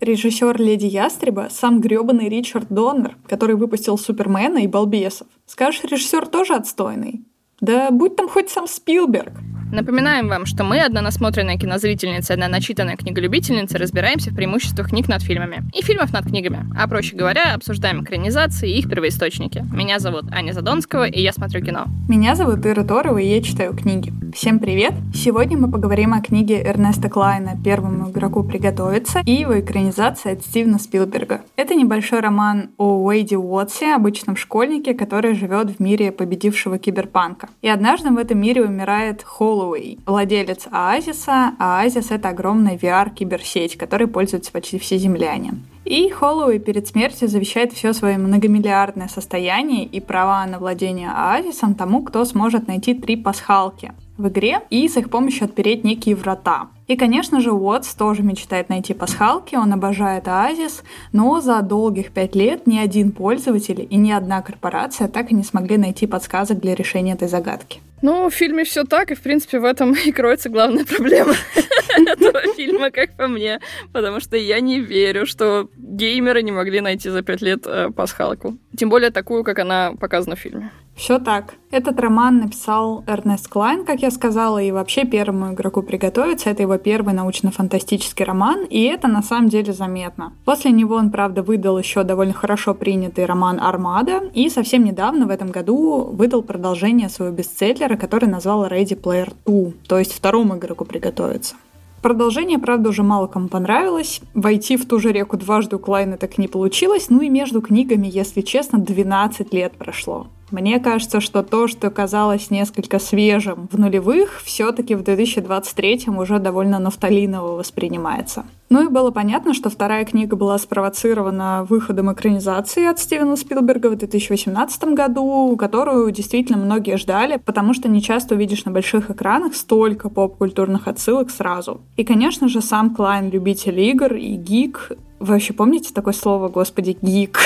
Режиссер «Леди Ястреба» сам грёбаный Ричард Доннер, который выпустил «Супермена» и «Балбесов». Скажешь, режиссер тоже отстойный? Да будь там хоть сам Спилберг. Напоминаем вам, что мы, одна насмотренная кинозрительница одна начитанная книголюбительница, разбираемся в преимуществах книг над фильмами и фильмов над книгами. А проще говоря, обсуждаем экранизации и их первоисточники. Меня зовут Аня Задонского, и я смотрю кино. Меня зовут Ира Торова, и я читаю книги. Всем привет! Сегодня мы поговорим о книге Эрнеста Клайна «Первому игроку приготовиться» и его экранизации от Стивена Спилберга. Это небольшой роман о Уэйде Уотсе, обычном школьнике, который живет в мире победившего киберпанка. И однажды в этом мире умирает Холл Холлоуэй, владелец Оазиса. Оазис — это огромная VR-киберсеть, которой пользуются почти все земляне. И Холлоуэй перед смертью завещает все свое многомиллиардное состояние и права на владение Оазисом тому, кто сможет найти три пасхалки в игре и с их помощью отпереть некие врата. И, конечно же, Уотс тоже мечтает найти пасхалки, он обожает Оазис, но за долгих пять лет ни один пользователь и ни одна корпорация так и не смогли найти подсказок для решения этой загадки. Ну, в фильме все так, и, в принципе, в этом и кроется главная проблема этого фильма, как по мне. Потому что я не верю, что геймеры не могли найти за пять лет э, пасхалку. Тем более такую, как она показана в фильме. Все так. Этот роман написал Эрнест Клайн, как я сказала, и вообще первому игроку приготовиться. Это его первый научно-фантастический роман, и это на самом деле заметно. После него он, правда, выдал еще довольно хорошо принятый роман «Армада», и совсем недавно, в этом году, выдал продолжение своего бестселлера, который назвал «Ready Player 2», то есть второму игроку приготовиться. Продолжение, правда, уже мало кому понравилось. Войти в ту же реку дважды у Клайна так не получилось. Ну и между книгами, если честно, 12 лет прошло. Мне кажется, что то, что казалось несколько свежим в нулевых, все-таки в 2023 уже довольно нафталиново воспринимается. Ну и было понятно, что вторая книга была спровоцирована выходом экранизации от Стивена Спилберга в 2018 году, которую действительно многие ждали, потому что не часто увидишь на больших экранах столько поп-культурных отсылок сразу. И, конечно же, сам Клайн любитель игр и гик. Вы вообще помните такое слово, господи, гик?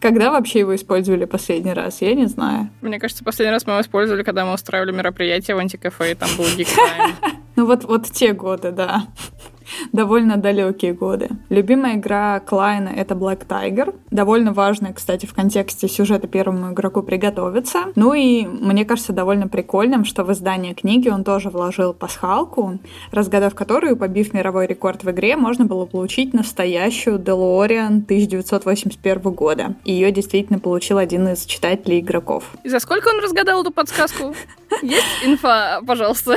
Когда вообще его использовали последний раз? Я не знаю. Мне кажется, последний раз мы его использовали, когда мы устраивали мероприятие в антикафе, и там был гик Ну вот, вот те годы, да довольно далекие годы. Любимая игра Клайна — это Black Tiger. Довольно важная, кстати, в контексте сюжета первому игроку приготовиться. Ну и мне кажется довольно прикольным, что в издание книги он тоже вложил пасхалку, разгадав которую, побив мировой рекорд в игре, можно было получить настоящую DeLorean 1981 года. Ее действительно получил один из читателей игроков. И за сколько он разгадал эту подсказку? Есть инфа, пожалуйста?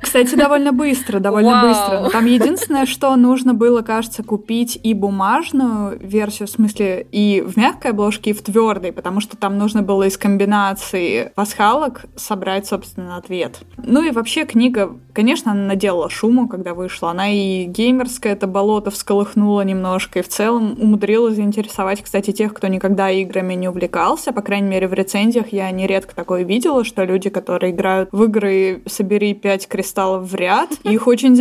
Кстати, довольно быстро, довольно быстро. Там единственное, что нужно было, кажется, купить и бумажную версию, в смысле и в мягкой обложке, и в твердой, потому что там нужно было из комбинации пасхалок собрать, собственно, ответ. Ну и вообще книга, конечно, она наделала шуму, когда вышла. Она и геймерская это болото всколыхнула немножко, и в целом умудрилась заинтересовать, кстати, тех, кто никогда играми не увлекался. По крайней мере, в рецензиях я нередко такое видела, что люди, которые играют в игры «Собери пять кристаллов в ряд», их очень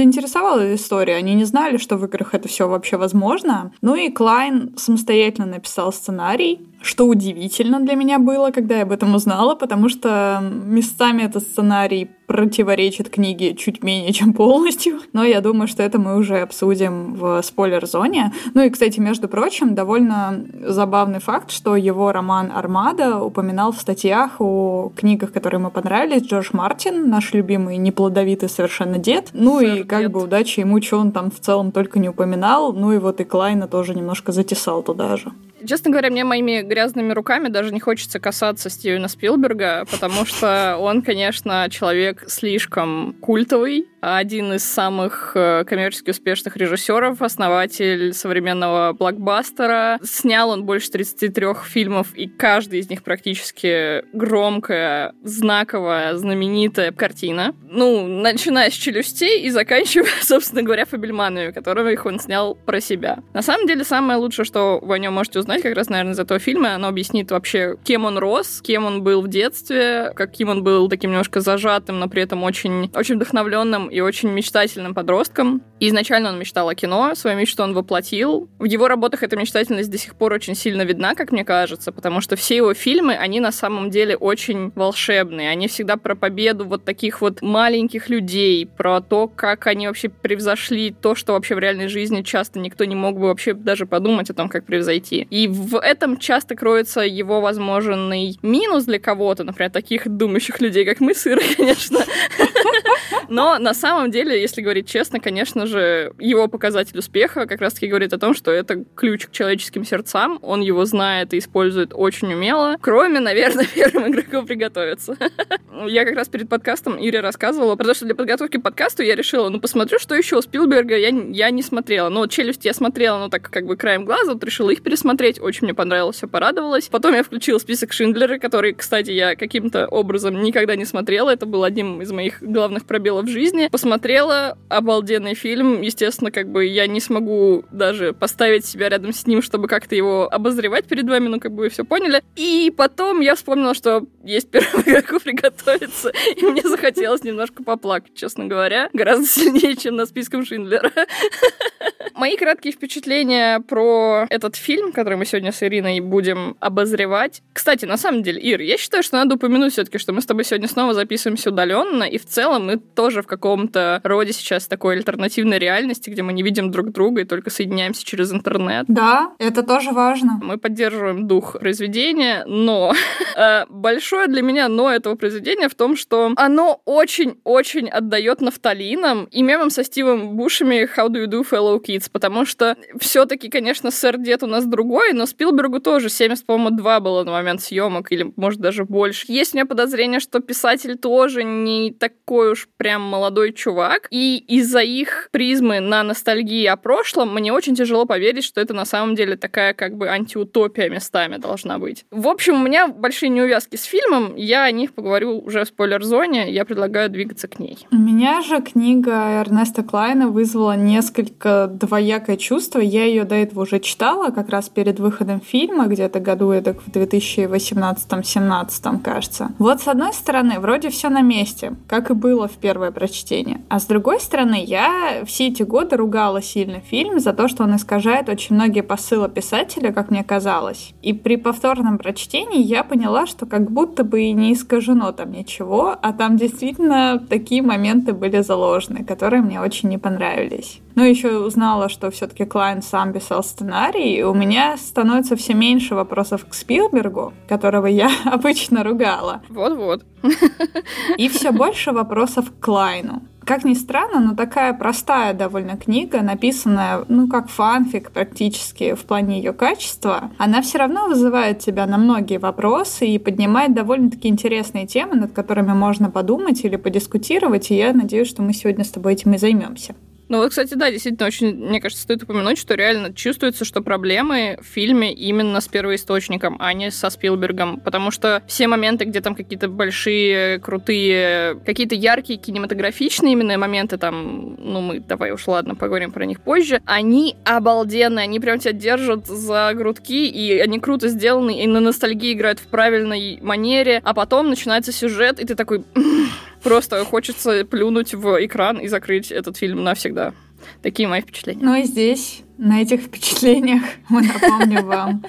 история. Они не знали, что в играх это все вообще возможно. Ну и Клайн самостоятельно написал сценарий, что удивительно для меня было, когда я об этом узнала, потому что местами этот сценарий противоречит книге чуть менее, чем полностью. Но я думаю, что это мы уже обсудим в спойлер-зоне. Ну и, кстати, между прочим, довольно забавный факт, что его роман «Армада» упоминал в статьях о книгах, которые ему понравились, Джордж Мартин, наш любимый неплодовитый совершенно дед. Ну Сэр и как дед. бы удачи ему, что он там в целом только не упоминал. Ну и вот и Клайна тоже немножко затесал туда же. Честно говоря, мне моими грязными руками даже не хочется касаться Стивена Спилберга, потому что он, конечно, человек слишком культовый, один из самых э, коммерчески успешных режиссеров, основатель современного блокбастера. Снял он больше 33 фильмов, и каждый из них практически громкая, знаковая, знаменитая картина. Ну, начиная с «Челюстей» и заканчивая, собственно говоря, «Фабельманами», которого их он снял про себя. На самом деле, самое лучшее, что вы о нем можете узнать, как раз, наверное, из этого фильма. Оно объяснит вообще, кем он рос, кем он был в детстве, каким он был таким немножко зажатым, но при этом очень, очень вдохновленным и очень мечтательным подростком. И изначально он мечтал о кино, свою мечту он воплотил. В его работах эта мечтательность до сих пор очень сильно видна, как мне кажется, потому что все его фильмы, они на самом деле очень волшебные. Они всегда про победу вот таких вот маленьких людей, про то, как они вообще превзошли то, что вообще в реальной жизни часто никто не мог бы вообще даже подумать о том, как превзойти. И в этом часто кроется его возможный минус для кого-то, например, таких думающих людей, как мы, сыры, конечно. интересно. Но на самом деле, если говорить честно, конечно же, его показатель успеха как раз-таки говорит о том, что это ключ к человеческим сердцам. Он его знает и использует очень умело. Кроме, наверное, первым игроку приготовиться. Я как раз перед подкастом Ире рассказывала, потому что для подготовки к подкасту я решила, ну, посмотрю, что еще у Спилберга я, я не смотрела. Ну, «Челюсть» я смотрела, ну, так как бы краем глаза, вот решила их пересмотреть. Очень мне понравилось, все порадовалась. Потом я включила список Шиндлера, который, кстати, я каким-то образом никогда не смотрела. Это был одним из моих главных пробелов в жизни. Посмотрела обалденный фильм. Естественно, как бы я не смогу даже поставить себя рядом с ним, чтобы как-то его обозревать перед вами, ну, как бы вы все поняли. И потом я вспомнила, что есть первый игроку приготовиться, и мне захотелось немножко поплакать, честно говоря, гораздо сильнее, чем на списком Шиндлера. Мои краткие впечатления про этот фильм, который мы сегодня с Ириной будем обозревать. Кстати, на самом деле, Ир, я считаю, что надо упомянуть все-таки, что мы с тобой сегодня снова записываемся удаленно, и в целом мы тоже в каком-то роде сейчас такой альтернативной реальности, где мы не видим друг друга и только соединяемся через интернет. Да, это тоже важно. Мы поддерживаем дух произведения, но э, большое для меня но этого произведения в том, что оно очень-очень отдает нафталином и мемом со Стивом Бушами How do you do, fellow kids? Потому что все-таки, конечно, сэр Дед у нас другой, но Спилбергу тоже 70, по-моему, 2 было на момент съемок, или, может, даже больше. Есть у меня подозрение, что писатель тоже не такой уж прям молодой чувак, и из-за их призмы на ностальгии о прошлом мне очень тяжело поверить, что это на самом деле такая как бы антиутопия местами должна быть. В общем, у меня большие неувязки с фильмом, я о них поговорю уже в спойлер-зоне, я предлагаю двигаться к ней. У меня же книга Эрнеста Клайна вызвала несколько двоякое чувство. Я ее до этого уже читала, как раз перед выходом фильма, где-то году это в 2018-17, кажется. Вот с одной стороны, вроде все на месте, как и было в первое прочтение. А с другой стороны, я все эти годы ругала сильно фильм за то, что он искажает очень многие посылы писателя, как мне казалось. И при повторном прочтении я поняла, что как будто бы и не искажено там ничего, а там действительно такие моменты были заложены, которые мне очень не понравились. Ну, еще узнала, что все-таки Клайн сам писал сценарий, и у меня становится все меньше вопросов к Спилбергу, которого я обычно ругала. Вот-вот. И все больше вопросов к Клайну. Как ни странно, но такая простая довольно книга, написанная, ну, как фанфик практически в плане ее качества, она все равно вызывает тебя на многие вопросы и поднимает довольно-таки интересные темы, над которыми можно подумать или подискутировать, и я надеюсь, что мы сегодня с тобой этим и займемся. Ну вот, кстати, да, действительно, очень, мне кажется, стоит упомянуть, что реально чувствуется, что проблемы в фильме именно с первоисточником, а не со Спилбергом, потому что все моменты, где там какие-то большие, крутые, какие-то яркие, кинематографичные именно моменты, там, ну мы, давай уж ладно, поговорим про них позже, они обалденные, они прям тебя держат за грудки, и они круто сделаны, и на ностальгии играют в правильной манере, а потом начинается сюжет, и ты такой... Просто хочется плюнуть в экран и закрыть этот фильм навсегда. Такие мои впечатления. Ну и здесь, на этих впечатлениях, мы напомним вам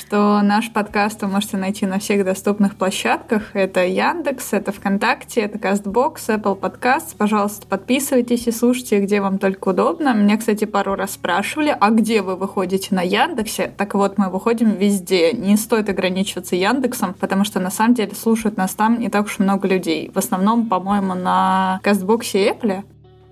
что наш подкаст вы можете найти на всех доступных площадках. Это Яндекс, это ВКонтакте, это Кастбокс, Apple Podcasts. Пожалуйста, подписывайтесь и слушайте, где вам только удобно. Меня, кстати, пару раз спрашивали, а где вы выходите на Яндексе? Так вот, мы выходим везде. Не стоит ограничиваться Яндексом, потому что на самом деле слушают нас там не так уж много людей. В основном, по-моему, на Кастбоксе и Apple.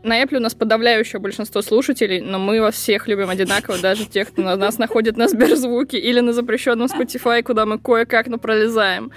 На Apple у нас подавляющее большинство слушателей, но мы вас всех любим одинаково, даже тех, кто нас находит на Сберзвуке или на запрещенном Spotify, куда мы кое-как, но пролезаем.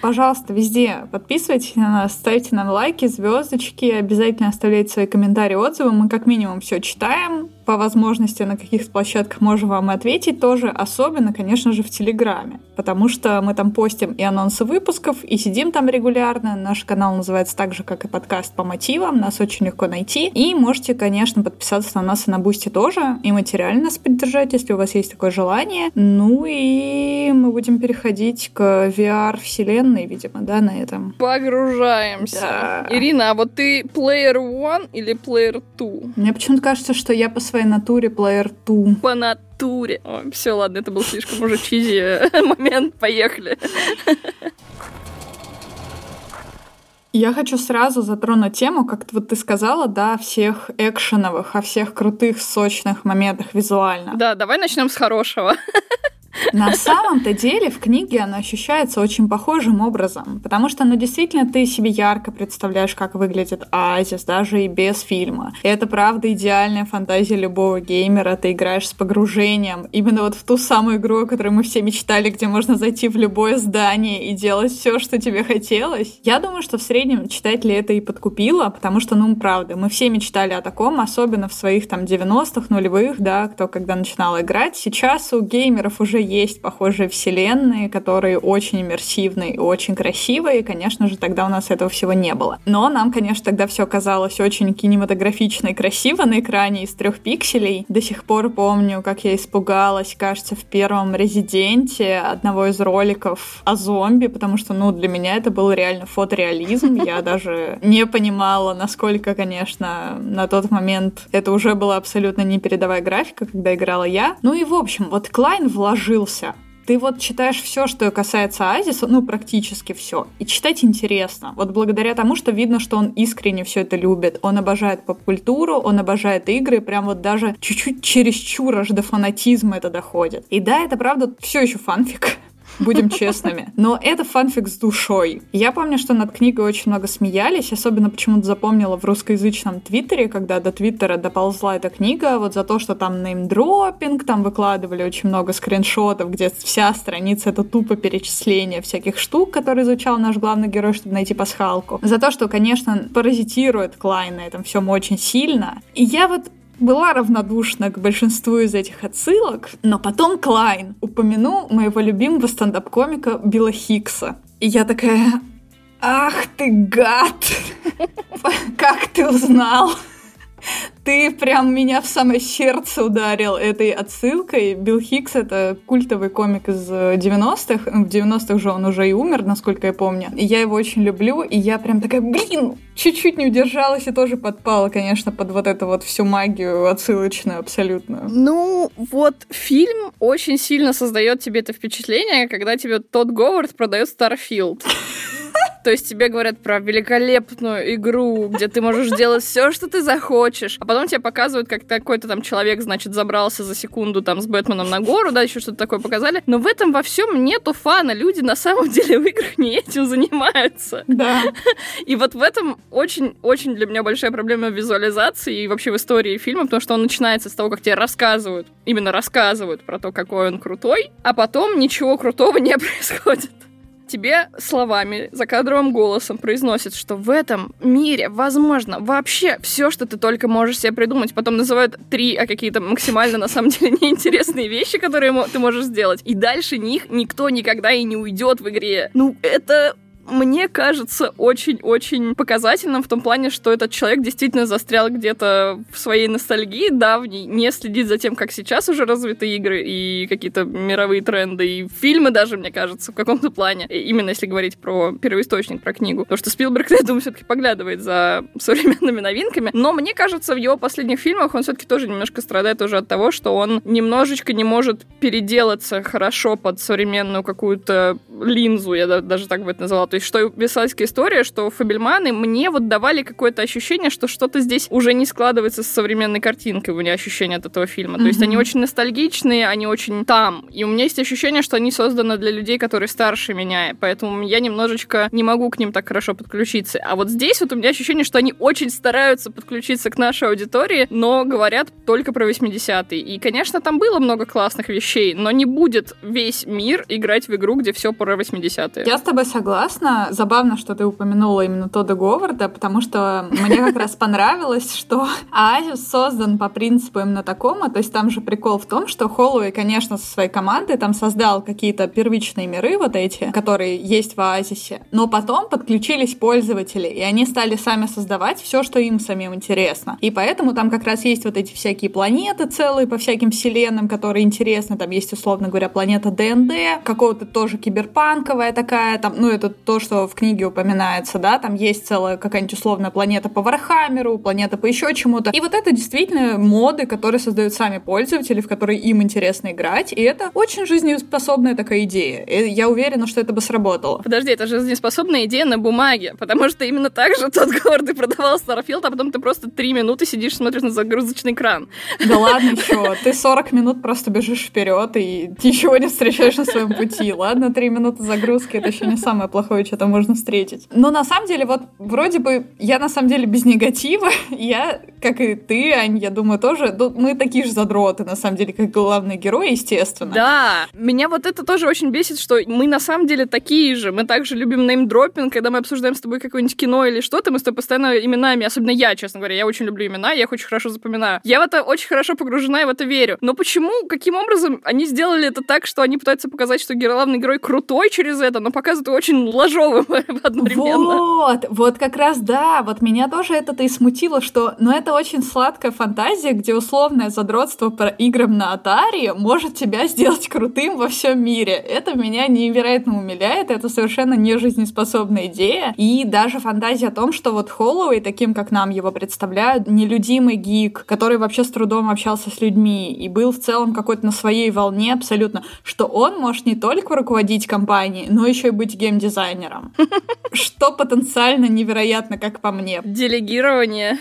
Пожалуйста, везде подписывайтесь на нас, ставьте нам лайки, звездочки, обязательно оставляйте свои комментарии, отзывы. Мы как минимум все читаем, по возможности на каких площадках можем вам ответить тоже, особенно, конечно же, в Телеграме, потому что мы там постим и анонсы выпусков, и сидим там регулярно. Наш канал называется так же, как и подкаст по мотивам, нас очень легко найти. И можете, конечно, подписаться на нас и на Boosty тоже, и материально нас поддержать, если у вас есть такое желание. Ну и мы будем переходить к VR-вселенной, видимо, да, на этом. Погружаемся. Да. Ирина, а вот ты player one или player two? Мне почему-то кажется, что я по своей натуре player two. По натуре. Ой, все, ладно, это был слишком уже чизи момент. Поехали. Я хочу сразу затронуть тему, как вот ты сказала, да, всех экшеновых, о всех крутых, сочных моментах визуально. Да, давай начнем с хорошего. На самом-то деле в книге оно ощущается очень похожим образом, потому что, ну, действительно, ты себе ярко представляешь, как выглядит Азис, даже и без фильма. И это, правда, идеальная фантазия любого геймера. Ты играешь с погружением именно вот в ту самую игру, о которой мы все мечтали, где можно зайти в любое здание и делать все, что тебе хотелось. Я думаю, что в среднем читатели это и подкупило, потому что, ну, правда, мы все мечтали о таком, особенно в своих там 90-х, нулевых, да, кто когда начинал играть. Сейчас у геймеров уже есть похожие вселенные, которые очень иммерсивные и очень красивые, и, конечно же, тогда у нас этого всего не было. Но нам, конечно, тогда все казалось очень кинематографично и красиво на экране из трех пикселей. До сих пор помню, как я испугалась, кажется, в первом «Резиденте» одного из роликов о зомби, потому что, ну, для меня это был реально фотореализм. Я даже не понимала, насколько, конечно, на тот момент это уже была абсолютно непередовая графика, когда играла я. Ну и, в общем, вот Клайн вложил вложился. Ты вот читаешь все, что касается Азиса, ну, практически все. И читать интересно. Вот благодаря тому, что видно, что он искренне все это любит. Он обожает поп-культуру, он обожает игры, прям вот даже чуть-чуть чересчур аж до фанатизма это доходит. И да, это правда все еще фанфик будем честными. Но это фанфик с душой. Я помню, что над книгой очень много смеялись, особенно почему-то запомнила в русскоязычном твиттере, когда до твиттера доползла эта книга, вот за то, что там name-dropping, там выкладывали очень много скриншотов, где вся страница это тупо перечисление всяких штук, которые изучал наш главный герой, чтобы найти пасхалку. За то, что, конечно, паразитирует Клайн на этом всем очень сильно. И я вот была равнодушна к большинству из этих отсылок, но потом Клайн упомянул моего любимого стендап-комика Билла Хикса. И я такая, ах ты гад! Как ты узнал? Ты прям меня в самое сердце ударил этой отсылкой. Билл Хикс — это культовый комик из 90-х. В 90-х же он уже и умер, насколько я помню. И я его очень люблю, и я прям такая, блин, чуть-чуть не удержалась и тоже подпала, конечно, под вот эту вот всю магию отсылочную абсолютно. Ну, вот фильм очень сильно создает тебе это впечатление, когда тебе Тодд Говард продает Starfield. То есть тебе говорят про великолепную игру, где ты можешь делать все, что ты захочешь. А потом тебе показывают, как какой-то там человек, значит, забрался за секунду там с Бэтменом на гору, да, еще что-то такое показали. Но в этом во всем нету фана. Люди на самом деле в играх не этим занимаются. Да. И вот в этом очень-очень для меня большая проблема в визуализации и вообще в истории фильма, потому что он начинается с того, как тебе рассказывают, именно рассказывают про то, какой он крутой, а потом ничего крутого не происходит тебе словами, закадровым голосом произносят, что в этом мире возможно вообще все, что ты только можешь себе придумать. Потом называют три, а какие-то максимально на самом деле неинтересные вещи, которые ты можешь сделать. И дальше них никто никогда и не уйдет в игре. Ну, это мне кажется очень-очень показательным в том плане, что этот человек действительно застрял где-то в своей ностальгии давней, не следит за тем, как сейчас уже развиты игры и какие-то мировые тренды, и фильмы даже, мне кажется, в каком-то плане. Именно если говорить про первоисточник, про книгу. Потому что Спилберг, я думаю, все-таки поглядывает за современными новинками. Но мне кажется, в его последних фильмах он все-таки тоже немножко страдает уже от того, что он немножечко не может переделаться хорошо под современную какую-то линзу, я даже так бы это назвала. То есть, что Висальская история, что Фабельманы мне вот давали какое-то ощущение, что что-то здесь уже не складывается с современной картинкой, у меня ощущение от этого фильма. Mm-hmm. То есть, они очень ностальгичные, они очень там. И у меня есть ощущение, что они созданы для людей, которые старше меня, поэтому я немножечко не могу к ним так хорошо подключиться. А вот здесь вот у меня ощущение, что они очень стараются подключиться к нашей аудитории, но говорят только про 80-е. И, конечно, там было много классных вещей, но не будет весь мир играть в игру, где все про 80-е. Я с тобой согласна, честно, забавно, что ты упомянула именно Тодда Говарда, потому что мне как раз понравилось, что Оазис создан по принципу именно такому, то есть там же прикол в том, что Холлоуэй, конечно, со своей командой там создал какие-то первичные миры вот эти, которые есть в Оазисе, но потом подключились пользователи, и они стали сами создавать все, что им самим интересно. И поэтому там как раз есть вот эти всякие планеты целые по всяким вселенным, которые интересны. Там есть, условно говоря, планета ДНД, какого-то тоже киберпанковая такая, там, ну, это то, что в книге упоминается, да, там есть целая какая-нибудь условная планета по Вархаммеру, планета по еще чему-то. И вот это действительно моды, которые создают сами пользователи, в которые им интересно играть, и это очень жизнеспособная такая идея. И я уверена, что это бы сработало. Подожди, это жизнеспособная идея на бумаге, потому что именно так же тот город продавал Starfield, а потом ты просто три минуты сидишь, смотришь на загрузочный экран. Да ладно еще, ты 40 минут просто бежишь вперед и ничего не встречаешь на своем пути. Ладно, три минуты загрузки, это еще не самое плохое, что там можно встретить. Но на самом деле, вот вроде бы я на самом деле без негатива, я, как и ты, Ань, я думаю, тоже, ну, мы такие же задроты, на самом деле, как главные герои, естественно. Да, меня вот это тоже очень бесит, что мы на самом деле такие же, мы также любим неймдропинг, когда мы обсуждаем с тобой какое-нибудь кино или что-то, мы с тобой постоянно именами, особенно я, честно говоря, я очень люблю имена, я их очень хорошо запоминаю. Я в это очень хорошо погружена и в это верю. Но почему, каким образом они сделали это так, что они пытаются показать, что главный герой крутой через это, но показывают очень ложовым одновременно? Вот, вот как раз да, вот меня тоже это-то и смутило, что, ну это очень сладкая фантазия, где условное задротство про играм на Atari может тебя сделать крутым во всем мире. Это меня невероятно умиляет, это совершенно не жизнеспособная идея. И даже фантазия о том, что вот Холлоуэй, таким как нам его представляют, нелюдимый гик, который вообще с трудом общался с людьми и был в целом какой-то на своей волне абсолютно, что он может не только руководить компанией, но еще и быть геймдизайнером. Что потенциально невероятно, как по мне. Делегирование.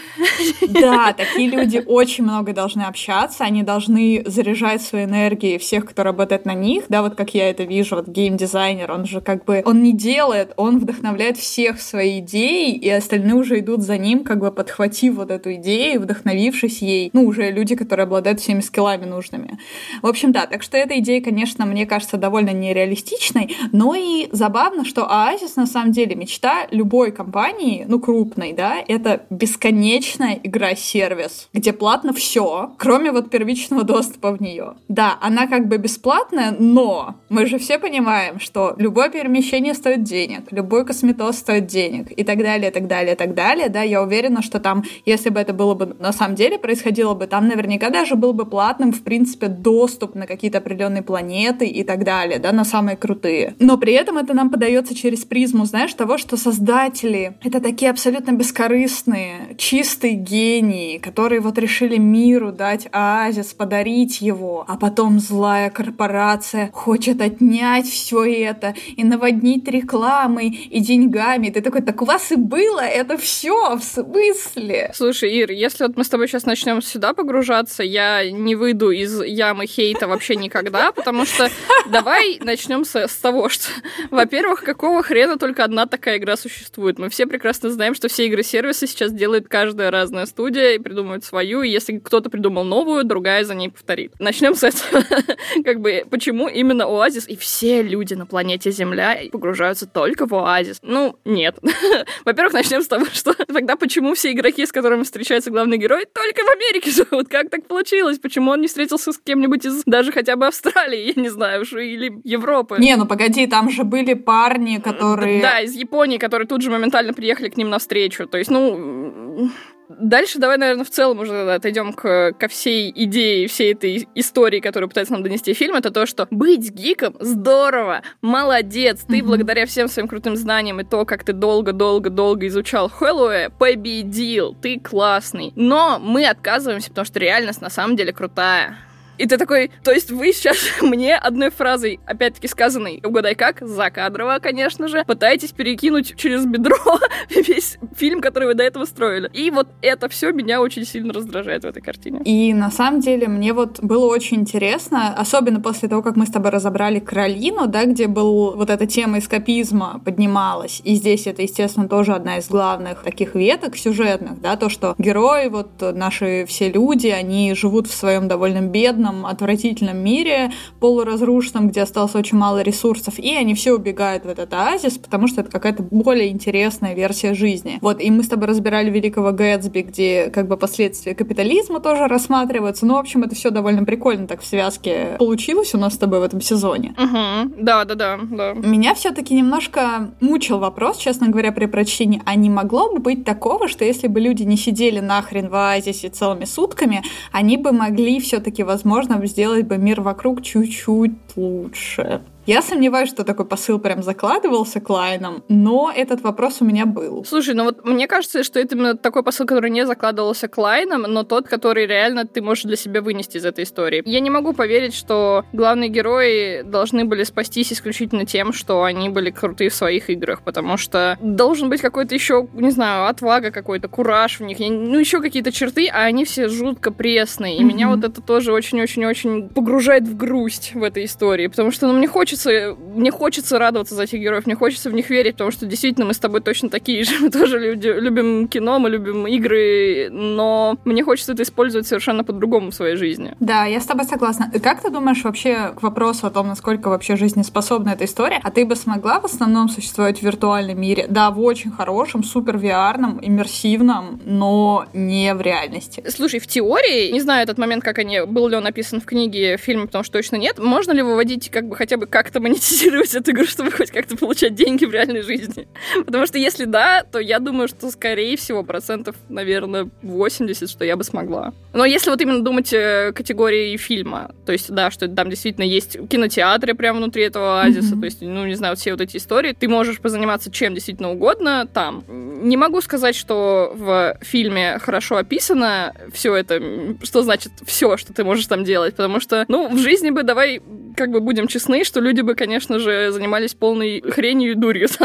Да, такие люди очень много должны общаться, они должны заряжать своей энергией всех, кто работает на них, да, вот как я это вижу, вот геймдизайнер, он же как бы, он не делает, он вдохновляет всех свои идеи, и остальные уже идут за ним, как бы подхватив вот эту идею, вдохновившись ей, ну, уже люди, которые обладают всеми скиллами нужными. В общем, да, так что эта идея, конечно, мне кажется довольно нереалистичной, но и забавно, что Оазис на самом деле мечта любой компании, ну, крупной, да, это бесконечная игра-сервис, где платно все, кроме вот первичного доступа в нее. Да, она как бы бесплатная, но мы же все понимаем, что любое перемещение стоит денег, любой косметоз стоит денег и так далее, и так далее, и так далее, да, я уверена, что там, если бы это было бы на самом деле происходило бы, там наверняка даже был бы платным, в принципе, доступ на какие-то определенные планеты и так далее, да, на самые крутые. Но при этом это нам подается через призму, знаешь, того, что создатели — это такие абсолютно бескорыстные, чистые гении, которые вот решили миру дать оазис, подарить его, а потом злая корпорация хочет отнять все это и наводнить рекламой и деньгами. Ты такой, так у вас и было это все, в смысле? Слушай, Ир, если вот мы с тобой сейчас начнем сюда погружаться, я не выйду из ямы хейта вообще никогда, потому что давай начнем с того, что, во-первых, какого хрена только одна такая игра существует? Мы все прекрасно знаем, что все игры-сервисы сейчас делает каждая разная студия и придумывает свою, и если кто-то придумал новую, другая за ней повторит. Начнем с этого. как бы, почему именно Оазис и все люди на планете Земля погружаются только в Оазис? Ну, нет. Во-первых, начнем с того, что тогда почему все игроки, с которыми встречается главный герой, только в Америке живут? Как так получилось? Почему он не встретился с кем-нибудь из даже хотя бы Австралии, я не знаю, или Европы? Не, ну погоди, там же были парни, которые... Да, из Японии, которые тут же моментально приехали к ним навстречу. То есть, ну, Дальше давай, наверное, в целом уже отойдем к, ко всей идее, всей этой истории, которую пытается нам донести фильм. Это то, что быть гиком здорово, молодец, ты mm-hmm. благодаря всем своим крутым знаниям и то, как ты долго-долго-долго изучал Хэллоуэ, победил, ты классный. Но мы отказываемся, потому что реальность на самом деле крутая. И ты такой, то есть вы сейчас мне одной фразой, опять-таки сказанной, угадай как, закадрово, конечно же, пытаетесь перекинуть через бедро весь фильм, который вы до этого строили. И вот это все меня очень сильно раздражает в этой картине. И на самом деле мне вот было очень интересно, особенно после того, как мы с тобой разобрали Каролину, да, где был вот эта тема эскапизма поднималась. И здесь это, естественно, тоже одна из главных таких веток сюжетных, да, то, что герои, вот наши все люди, они живут в своем довольно бедном бедном, отвратительном мире, полуразрушенном, где осталось очень мало ресурсов, и они все убегают в этот оазис, потому что это какая-то более интересная версия жизни. Вот, и мы с тобой разбирали Великого Гэтсби, где как бы последствия капитализма тоже рассматриваются. Ну, в общем, это все довольно прикольно так в связке получилось у нас с тобой в этом сезоне. Угу. Да, да, да, да. Меня все-таки немножко мучил вопрос, честно говоря, при прочтении, а не могло бы быть такого, что если бы люди не сидели нахрен в оазисе целыми сутками, они бы могли все-таки, возможно, сделать бы мир вокруг чуть-чуть лучше. Я сомневаюсь, что такой посыл прям закладывался Клайном, но этот вопрос у меня был. Слушай, ну вот мне кажется, что это именно такой посыл, который не закладывался Клайном, но тот, который реально ты можешь для себя вынести из этой истории. Я не могу поверить, что главные герои должны были спастись исключительно тем, что они были крутые в своих играх, потому что должен быть какой-то еще, не знаю, отвага какой-то, кураж в них, ну еще какие-то черты, а они все жутко пресные. И mm-hmm. меня вот это тоже очень-очень-очень погружает в грусть в этой истории, потому что ну, мне хочется хочется, мне хочется радоваться за этих героев, мне хочется в них верить, потому что действительно мы с тобой точно такие же. Мы тоже люди, любим кино, мы любим игры, но мне хочется это использовать совершенно по-другому в своей жизни. Да, я с тобой согласна. Как ты думаешь вообще к вопросу о том, насколько вообще жизнеспособна эта история? А ты бы смогла в основном существовать в виртуальном мире? Да, в очень хорошем, супер VR-ном, иммерсивном, но не в реальности. Слушай, в теории, не знаю этот момент, как они, был ли он написан в книге, в фильме, потому что точно нет, можно ли выводить как бы хотя бы как как-то монетизировать эту игру, чтобы хоть как-то получать деньги в реальной жизни. Потому что если да, то я думаю, что скорее всего процентов, наверное, 80, что я бы смогла. Но если вот именно думать э, категории фильма, то есть, да, что там действительно есть кинотеатры прямо внутри этого оазиса, mm-hmm. то есть, ну, не знаю, вот все вот эти истории, ты можешь позаниматься чем действительно угодно там. Не могу сказать, что в фильме хорошо описано все это, что значит все, что ты можешь там делать, потому что, ну, в жизни бы давай как бы будем честны, что люди бы, конечно же, занимались полной хренью и дурью.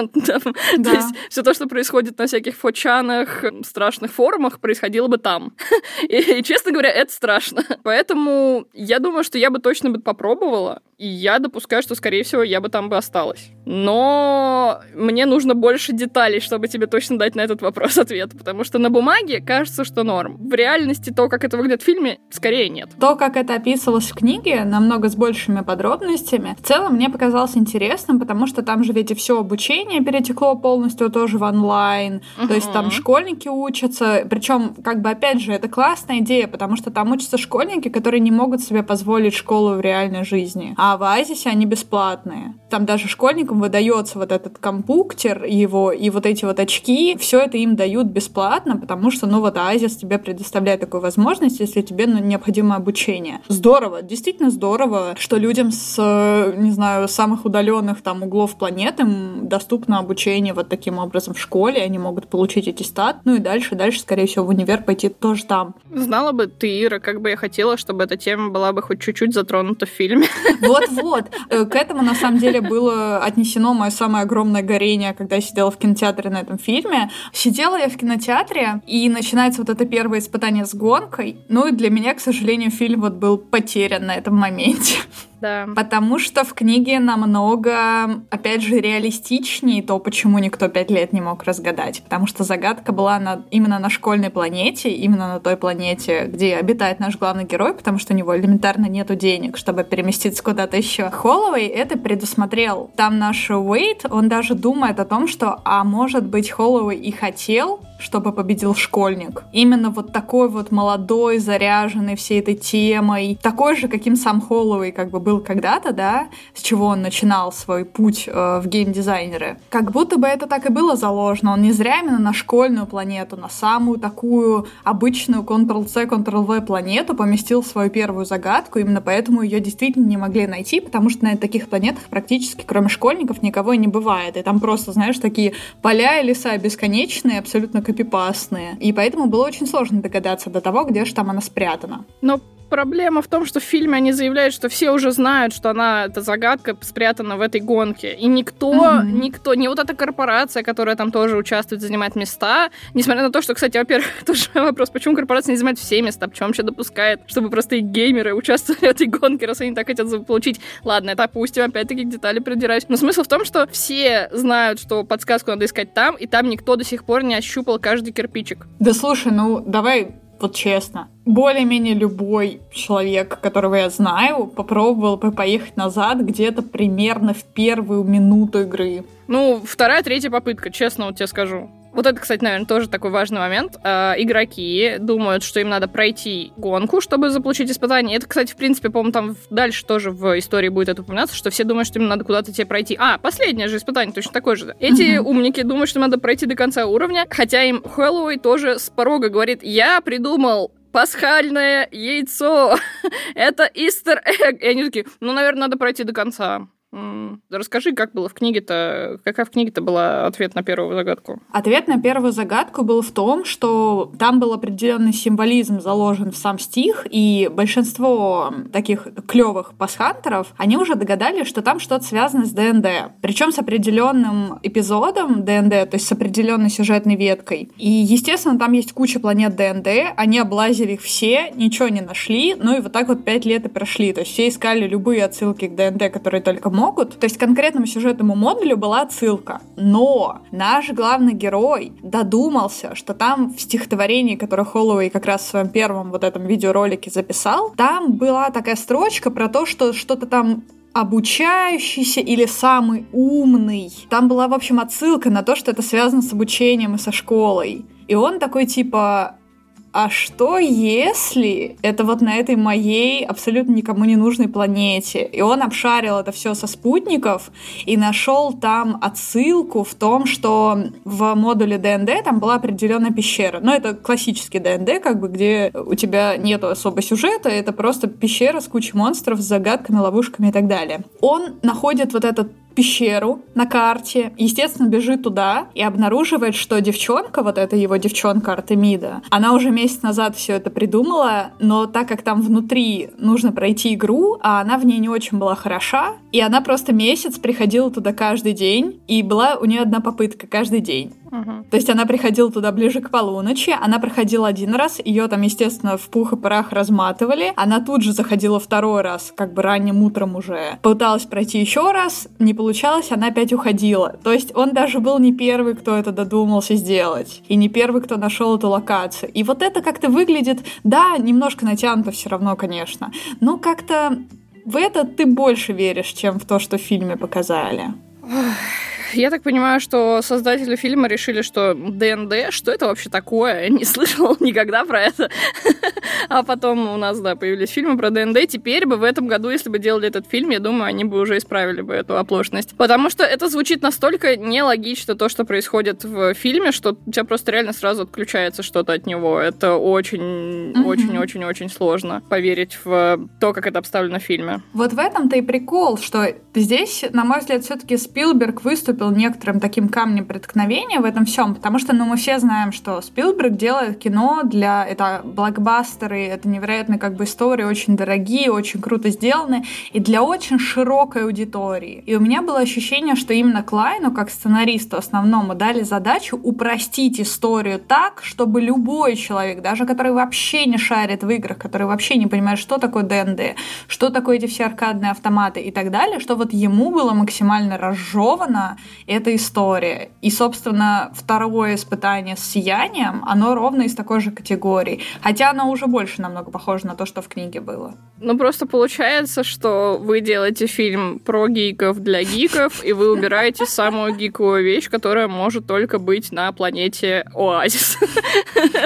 Да. То есть все то, что происходит на всяких фочанах, страшных форумах, происходило бы там. И, и, честно говоря, это страшно. Поэтому я думаю, что я бы точно бы попробовала, и я допускаю, что, скорее всего, я бы там бы осталась. Но мне нужно больше деталей, чтобы тебе точно дать на этот вопрос ответ, потому что на бумаге кажется, что норм. В реальности то, как это выглядит в фильме, скорее нет. То, как это описывалось в книге, намного с большими подробностями, в целом мне показалось интересным, потому что там же ведь и все обучение перетекло полностью тоже в онлайн, uh-huh. то есть там школьники учатся, причем как бы опять же это классная идея, потому что там учатся школьники, которые не могут себе позволить школу в реальной жизни, а в Азисе они бесплатные. Там даже школьникам выдается вот этот компуктер его и вот эти вот очки, все это им дают бесплатно, потому что, ну вот Азис тебе предоставляет такую возможность, если тебе ну, необходимо обучение. Здорово, действительно здорово, что людям с, не знаю, самых удаленных там углов планеты доступно обучение вот таким образом в школе, они могут получить аттестат, ну и дальше, дальше, скорее всего, в универ пойти тоже там. Знала бы ты, Ира, как бы я хотела, чтобы эта тема была бы хоть чуть-чуть затронута в фильме. Вот-вот. Э, к этому, на самом деле, было отнесено мое самое огромное горение, когда я сидела в кинотеатре на этом фильме. Сидела я в кинотеатре, и начинается вот это первое испытание с гонкой. Ну и для меня, к сожалению, фильм вот был потерян на этом моменте. Да. Потому что в книге намного, опять же, реалистичнее то, почему никто пять лет не мог разгадать. Потому что загадка была на, именно на школьной планете, именно на той планете, где обитает наш главный герой, потому что у него элементарно нету денег, чтобы переместиться куда-то еще. Холлоуэй это предусмотрел. Там наш Уэйт, он даже думает о том, что, а может быть, Холлоуэй и хотел чтобы победил школьник. Именно вот такой вот молодой, заряженный всей этой темой, такой же, каким сам Холлоуэй как бы был когда-то, да, с чего он начинал свой путь э, в геймдизайнеры. Как будто бы это так и было заложено. Он не зря именно на школьную планету, на самую такую обычную Ctrl-C, Ctrl-V планету поместил свою первую загадку, именно поэтому ее действительно не могли найти, потому что на таких планетах практически, кроме школьников, никого и не бывает. И там просто, знаешь, такие поля и леса бесконечные, абсолютно копипастные. И поэтому было очень сложно догадаться до того, где же там она спрятана. Но проблема в том, что в фильме они заявляют, что все уже знают, что она, эта загадка спрятана в этой гонке. И никто, mm-hmm. никто, не вот эта корпорация, которая там тоже участвует, занимает места, несмотря на то, что, кстати, во-первых, тоже вопрос, почему корпорация не занимает все места, почему вообще допускает, чтобы простые геймеры участвовали в этой гонке, раз они так хотят получить. Ладно, это опустим, опять-таки к детали придираюсь. Но смысл в том, что все знают, что подсказку надо искать там, и там никто до сих пор не ощупал каждый кирпичик. Да слушай, ну давай Вот честно. Более-менее любой человек, которого я знаю, попробовал бы поехать назад где-то примерно в первую минуту игры. Ну, вторая, третья попытка, честно вот тебе скажу. Вот это, кстати, наверное, тоже такой важный момент. Э, игроки думают, что им надо пройти гонку, чтобы заполучить испытание. Это, кстати, в принципе, по-моему, там дальше тоже в истории будет это упоминаться, что все думают, что им надо куда-то тебе пройти. А, последнее же испытание точно такое же. Эти умники думают, что им надо пройти до конца уровня, хотя им Хэллоуэй тоже с порога говорит, я придумал пасхальное яйцо. Это Easter egg. И они такие, ну, наверное, надо пройти до конца. Расскажи, как было в книге-то, какая в книге-то была ответ на первую загадку? Ответ на первую загадку был в том, что там был определенный символизм заложен в сам стих, и большинство таких клевых пасхантеров, они уже догадались, что там что-то связано с ДНД. Причем с определенным эпизодом ДНД, то есть с определенной сюжетной веткой. И, естественно, там есть куча планет ДНД, они облазили их все, ничего не нашли, ну и вот так вот пять лет и прошли. То есть все искали любые отсылки к ДНД, которые только могут, могут. То есть конкретному сюжетному модулю была отсылка. Но наш главный герой додумался, что там в стихотворении, которое Холлоуэй как раз в своем первом вот этом видеоролике записал, там была такая строчка про то, что что-то там обучающийся или самый умный. Там была, в общем, отсылка на то, что это связано с обучением и со школой. И он такой типа, а что если это вот на этой моей абсолютно никому не нужной планете? И он обшарил это все со спутников и нашел там отсылку в том, что в модуле ДНД там была определенная пещера. Но это классический ДНД, как бы, где у тебя нет особо сюжета, это просто пещера с кучей монстров, с загадками, ловушками и так далее. Он находит вот этот пещеру на карте, естественно, бежит туда и обнаруживает, что девчонка, вот эта его девчонка Артемида, она уже месяц назад все это придумала, но так как там внутри нужно пройти игру, а она в ней не очень была хороша, и она просто месяц приходила туда каждый день, и была у нее одна попытка каждый день. Угу. То есть она приходила туда ближе к полуночи, она проходила один раз, ее там, естественно, в пух и прах разматывали, она тут же заходила второй раз, как бы ранним утром уже, пыталась пройти еще раз, не получалось, она опять уходила. То есть он даже был не первый, кто это додумался сделать, и не первый, кто нашел эту локацию. И вот это как-то выглядит, да, немножко натянуто все равно, конечно, но как-то в это ты больше веришь, чем в то, что в фильме показали. Я так понимаю, что создатели фильма решили, что ДНД, что это вообще такое? Не слышал никогда про это. А потом у нас, да, появились фильмы про ДНД. Теперь бы в этом году, если бы делали этот фильм, я думаю, они бы уже исправили бы эту оплошность. Потому что это звучит настолько нелогично, то, что происходит в фильме, что у тебя просто реально сразу отключается что-то от него. Это очень, очень, очень, очень сложно поверить в то, как это обставлено в фильме. Вот в этом-то и прикол, что здесь, на мой взгляд, все-таки Спилберг выступил некоторым таким камнем преткновения в этом всем, потому что, ну, мы все знаем, что Спилберг делает кино для... Это блокбастеры, это невероятно как бы истории, очень дорогие, очень круто сделаны, и для очень широкой аудитории. И у меня было ощущение, что именно Клайну, как сценаристу основному, дали задачу упростить историю так, чтобы любой человек, даже который вообще не шарит в играх, который вообще не понимает, что такое ДНД, что такое эти все аркадные автоматы и так далее, что вот ему было максимально разжевано эта история. И, собственно, второе испытание с сиянием, оно ровно из такой же категории. Хотя оно уже больше намного похоже на то, что в книге было. Ну, просто получается, что вы делаете фильм про гиков для гиков, и вы убираете самую гиковую вещь, которая может только быть на планете Оазис.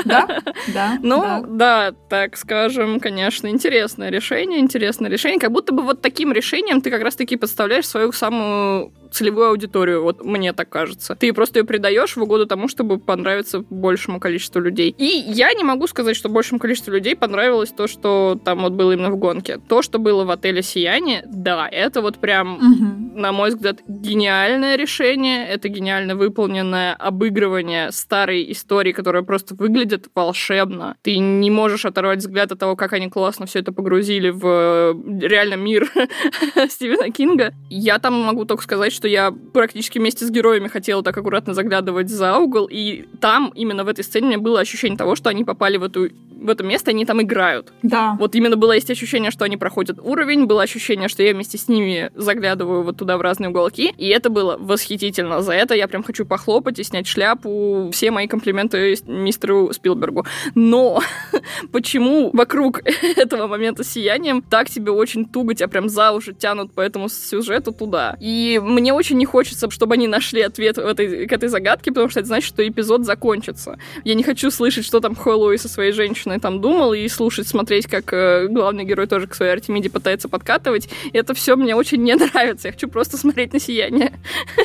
Да, да. Ну, да. да, так скажем, конечно, интересное решение, интересное решение. Как будто бы вот таким решением ты как раз-таки подставляешь свою самую целевую аудиторию, вот мне так кажется. Ты просто ее придаешь в угоду тому, чтобы понравиться большему количеству людей. И я не могу сказать, что большему количеству людей понравилось то, что там вот было именно в гонке. То, что было в отеле «Сияние», да, это вот прям, угу. на мой взгляд, гениальное решение. Это гениально выполненное обыгрывание старой истории, которая просто выглядит волшебно. Ты не можешь оторвать взгляд от того, как они классно все это погрузили в реально мир Стивена Кинга. Я там могу только сказать, что я практически вместе с героями хотела так аккуратно заглядывать за угол, и там, именно в этой сцене, у меня было ощущение того, что они попали в эту в это место, они там играют. Да. Вот именно было есть ощущение, что они проходят уровень, было ощущение, что я вместе с ними заглядываю вот туда в разные уголки, и это было восхитительно. За это я прям хочу похлопать и снять шляпу. Все мои комплименты мистеру Спилбергу. Но почему вокруг этого момента сиянием так тебе очень туго, тебя прям за уши тянут по этому сюжету туда. И мне очень не хочется, чтобы они нашли ответ в этой, к этой загадке, потому что это значит, что эпизод закончится. Я не хочу слышать, что там Хэллоуи со своей женщиной там думал, и слушать, смотреть, как э, главный герой тоже к своей Артемиде пытается подкатывать. И это все мне очень не нравится. Я хочу просто смотреть на сияние.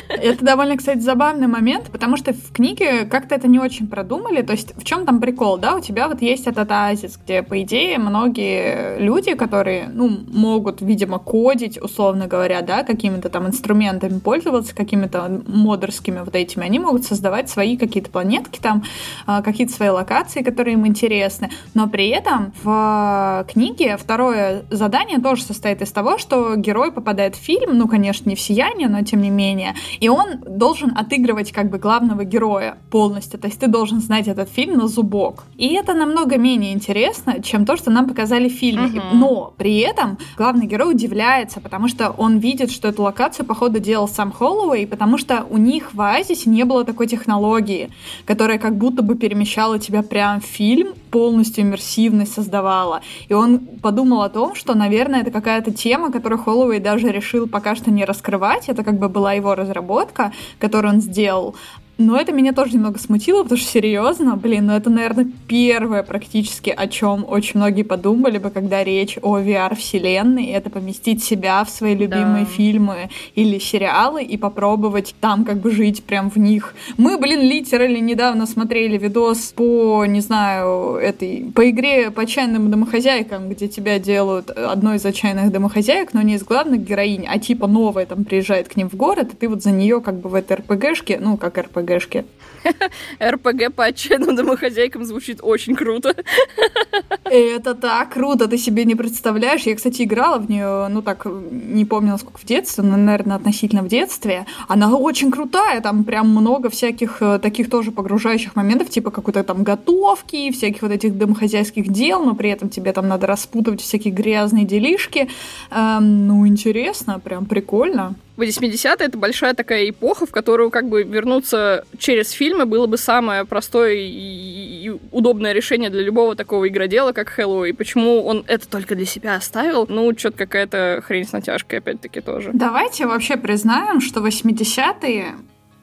Это довольно, кстати, забавный момент, потому что в книге как-то это не очень продумали. То есть в чем там прикол, да? У тебя вот есть этот оазис, где, по идее, многие люди, которые, ну, могут, видимо, кодить, условно говоря, да, какими-то там инструментами пользоваться, какими-то модерскими вот этими, они могут создавать свои какие-то планетки там, а, какие-то свои локации, которые им интересны. Но при этом в книге второе задание тоже состоит из того, что герой попадает в фильм, ну, конечно, не в сияние, но тем не менее, и он должен отыгрывать как бы главного героя полностью. То есть ты должен знать этот фильм на зубок. И это намного менее интересно, чем то, что нам показали в фильме. Угу. Но при этом главный герой удивляется, потому что он видит, что эту локацию, походу, делал сам Холлоуэй, потому что у них в Оазисе не было такой технологии, которая как будто бы перемещала тебя прямо в фильм, полностью иммерсивность создавала. И он подумал о том, что, наверное, это какая-то тема, которую Холлоуэй даже решил пока что не раскрывать. Это как бы была его разработка, которую он сделал. Но это меня тоже немного смутило, потому что серьезно, блин, ну это, наверное, первое практически, о чем очень многие подумали бы, когда речь о VR-вселенной, это поместить себя в свои любимые да. фильмы или сериалы и попробовать там как бы жить прям в них. Мы, блин, литерально недавно смотрели видос по, не знаю, этой, по игре по отчаянным домохозяйкам, где тебя делают одной из отчаянных домохозяек, но не из главных героинь, а типа новая там приезжает к ним в город, и ты вот за нее как бы в этой РПГшке, ну, как РПГ, РПГшки. РПГ по отчаянным домохозяйкам звучит очень круто. Это так круто, ты себе не представляешь. Я, кстати, играла в нее, ну так, не помню, насколько в детстве, но, наверное, относительно в детстве. Она очень крутая, там прям много всяких э, таких тоже погружающих моментов, типа какой-то там готовки, всяких вот этих домохозяйских дел, но при этом тебе там надо распутывать всякие грязные делишки. Эм, ну, интересно, прям прикольно. 80-е это большая такая эпоха, в которую как бы вернуться через фильмы было бы самое простое и, удобное решение для любого такого игродела, как Хэллоуи. Почему он это только для себя оставил? Ну, что-то какая-то хрень с натяжкой, опять-таки, тоже. Давайте вообще признаем, что 80-е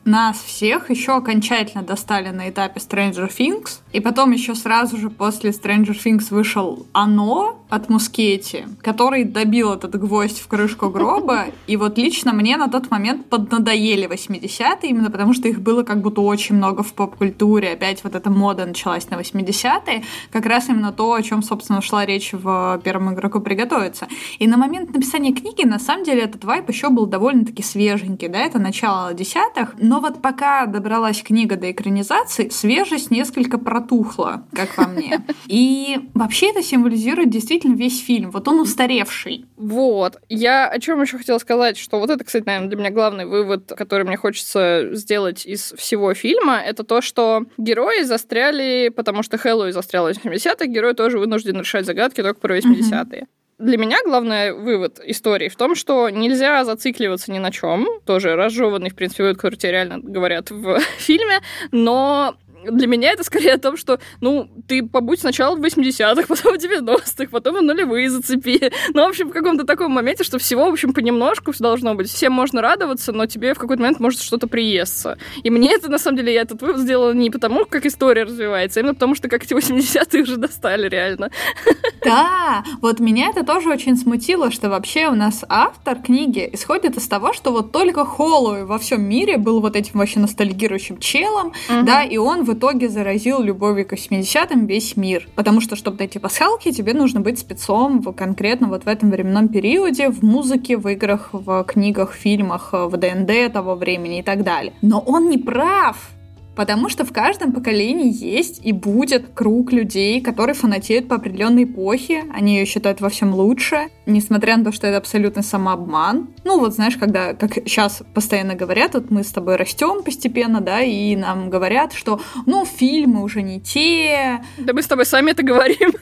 нас всех еще окончательно достали на этапе Stranger Things, и потом еще сразу же после Stranger Things вышел «Оно» от Мускетти, который добил этот гвоздь в крышку гроба, и вот лично мне на тот момент поднадоели 80-е, именно потому что их было как будто очень много в поп-культуре, опять вот эта мода началась на 80-е, как раз именно то, о чем, собственно, шла речь в первом игроку приготовиться. И на момент написания книги, на самом деле, этот вайп еще был довольно-таки свеженький, да, это начало десятых, но вот пока добралась книга до экранизации, свежесть несколько протухла, как по мне. И вообще это символизирует действительно весь фильм. Вот он устаревший. Вот. Я о чем еще хотела сказать, что вот это, кстати, наверное, для меня главный вывод, который мне хочется сделать из всего фильма, это то, что герои застряли, потому что Хэллоуи застрял в 80-х, герой тоже вынужден решать загадки только про 80-е для меня главный вывод истории в том, что нельзя зацикливаться ни на чем. Тоже разжеванный, в принципе, вывод, который тебе реально говорят в фильме, но для меня это скорее о том, что, ну, ты побудь сначала в 80-х, потом в 90-х, потом в нулевые зацепи. Ну, в общем, в каком-то таком моменте, что всего, в общем, понемножку все должно быть. Всем можно радоваться, но тебе в какой-то момент может что-то приесться. И мне это, на самом деле, я этот вывод сделала не потому, как история развивается, а именно потому, что как эти 80-е уже достали реально. Да, вот меня это тоже очень смутило, что вообще у нас автор книги исходит из того, что вот только Холлоуэй во всем мире был вот этим вообще ностальгирующим челом, угу. да, и он в в итоге заразил любовью к 80-м весь мир. Потому что, чтобы найти пасхалки, тебе нужно быть спецом в, конкретно вот в этом временном периоде, в музыке, в играх, в книгах, фильмах, в ДНД того времени и так далее. Но он не прав. Потому что в каждом поколении есть и будет круг людей, которые фанатеют по определенной эпохе, они ее считают во всем лучше, несмотря на то, что это абсолютно самообман. Ну вот знаешь, когда, как сейчас постоянно говорят, вот мы с тобой растем постепенно, да, и нам говорят, что, ну, фильмы уже не те. Да мы с тобой сами это говорим.